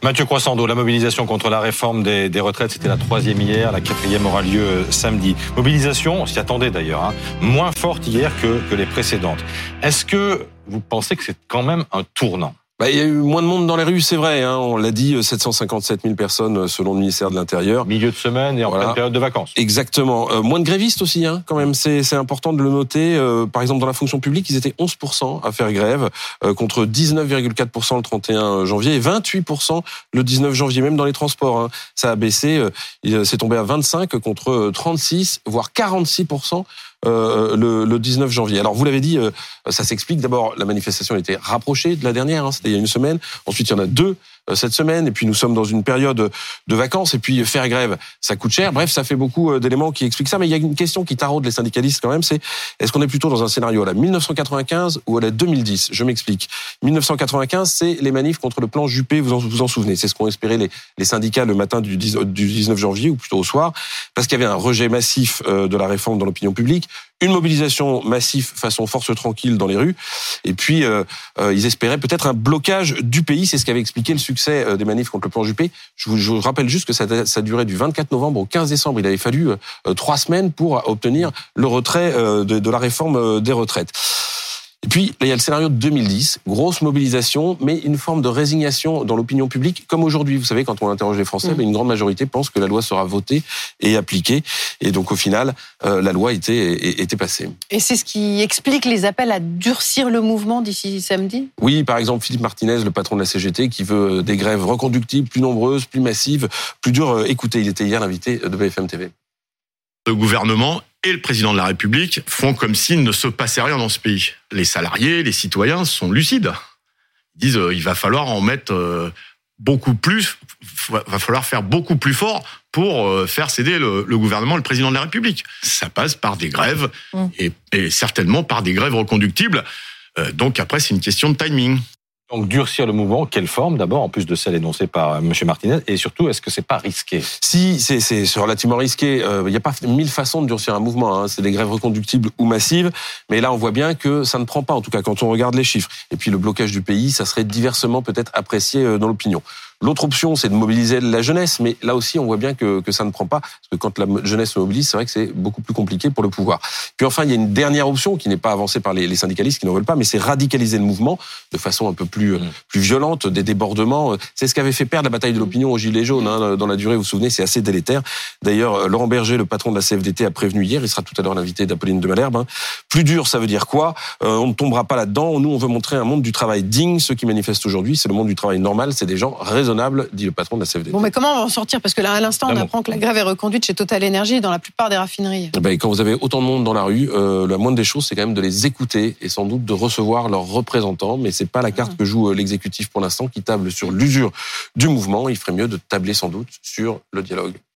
Mathieu Croissando, la mobilisation contre la réforme des, retraites, c'était la troisième hier, la quatrième aura lieu euh, samedi. Mobilisation, on s'y attendait d'ailleurs, hein, moins forte hier que, que les précédentes. Est-ce que vous pensez que c'est quand même un tournant? Bah, il y a eu moins de monde dans les rues, c'est vrai. Hein, on l'a dit, 757 000 personnes euh, selon le ministère de l'Intérieur. Milieu de semaine et en pleine période de vacances. Exactement. Euh, moins de grévistes aussi, hein, quand même. C'est important de le noter. Euh, par exemple, dans la fonction publique, ils étaient 11% à faire grève, contre 19,4% le 31 janvier et 28% le 19 janvier, même dans les transports. Hein. Ça a baissé. c'est tombé à 25 contre 36, voire 46% euh, le, le, 19 janvier. Alors vous l'avez dit, euh, ça s'explique. D'abord, la manifestation était rapprochée de la dernière, hein, c'était il y a une semaine. Ensuite, il y en a deux cette semaine. Et puis nous sommes dans une période de vacances. Et puis faire grève, ça coûte cher. Bref, ça fait beaucoup euh, d'éléments qui expliquent ça. Mais il y a une question qui taraude les syndicalistes quand même. C'est est-ce qu'on est plutôt dans un scénario à la 1995 ou à la 2010 Je m'explique. 1995, c'est les manifs contre le plan Juppé. Vous en, vous en souvenez? C'est ce qu'ont espéré les, syndicats le matin du, 19 janvier ou plutôt au soir, parce qu'il y avait un rejet massif euh, de la réforme dans l'opinion publique une mobilisation massive façon force tranquille dans les rues, et puis euh, ils espéraient peut-être un blocage du pays. C'est ce qu'avait expliqué le succès euh. Je vous, rappelle juste que ça, durait du 24 novembre au 15 décembre. Il avait fallu euh, trois semaines pour obtenir le retrait euh, de la réforme des retraites. Et puis, là, il y a le scénario de 2010, grosse mobilisation, mais une forme de résignation dans l'opinion publique, comme aujourd'hui. Vous savez, quand on interroge les Français, mmh. une grande majorité pense que la loi sera votée et appliquée. Et donc, au final, euh, la loi était, était passée. Et c'est ce qui explique les appels à durcir le mouvement d'ici samedi? Oui, par exemple, Philippe Martinez, le patron de la CGT, qui veut des grèves reconductibles, plus nombreuses, plus massives, plus dures. Euh, écoutez, il était hier l'invité de BFM TV. Le gouvernement et le président de la République font comme s'il ne se passait rien dans ce pays. Les salariés, les citoyens sont lucides. Ils disent euh, il va falloir en mettre euh, beaucoup plus, va falloir faire beaucoup plus fort pour euh, faire céder le, gouvernement, le président de la République. Ça passe par des grèves mmh. et, et certainement par des grèves reconductibles. Donc après, c'est une question de timing. Donc durcir le mouvement, quelle forme d'abord, en plus de celle énoncée par euh, M. Martinez, et surtout, est-ce que c'est pas risqué? Si, c'est relativement risqué. Euh, il n'y a pas mille façons de durcir un mouvement. Hein. C'est des grèves reconductibles ou massives, mais là on voit bien que ça ne prend pas, en tout cas quand on regarde les chiffres. Et puis le blocage du pays, ça serait diversement peut-être apprécié euh, dans l'opinion. L'autre option, c'est de mobiliser la jeunesse, mais là aussi, on voit bien que, que ça ne prend pas, parce que quand la jeunesse se mobilise, c'est vrai que c'est beaucoup plus compliqué pour le pouvoir. Puis enfin, il y a une dernière option qui n'est pas avancée par les, les syndicalistes qui n'en veulent pas, mais c'est radicaliser le mouvement de façon un peu plus, mmh. plus violente, des débordements. C'est ce qui avait fait perdre la bataille de l'opinion aux Gilets jaunes. Hein, dans la durée, vous vous souvenez, c'est assez délétère. D'ailleurs, Laurent Berger, le patron de la CFDT, a prévenu hier, il sera tout à l'heure l'invité d'Apolline de Malherbe. Hein. Plus dur, ça veut dire quoi? Euh, On ne tombera pas là-dedans. Nous, on veut montrer un monde du travail digne. Ceux qui manifestent aujourd'hui, c'est le monde du travail normal, c'est des gens raisonnables, dit le patron Bon, mais comment on va en sortir? Parce que là, à l'instant, on apprend que la grève est reconduite chez Total Energy dans la plupart des raffineries. Eh ben, quand vous avez autant de monde dans la rue, euh, la moindre des choses, c'est quand même de les écouter et sans doute de recevoir leurs représentants. Mais c'est pas la carte que joue euh, l'exécutif pour l'instant, qui table sur l'usure du mouvement. Il ferait mieux de tabler sans doute sur le dialogue.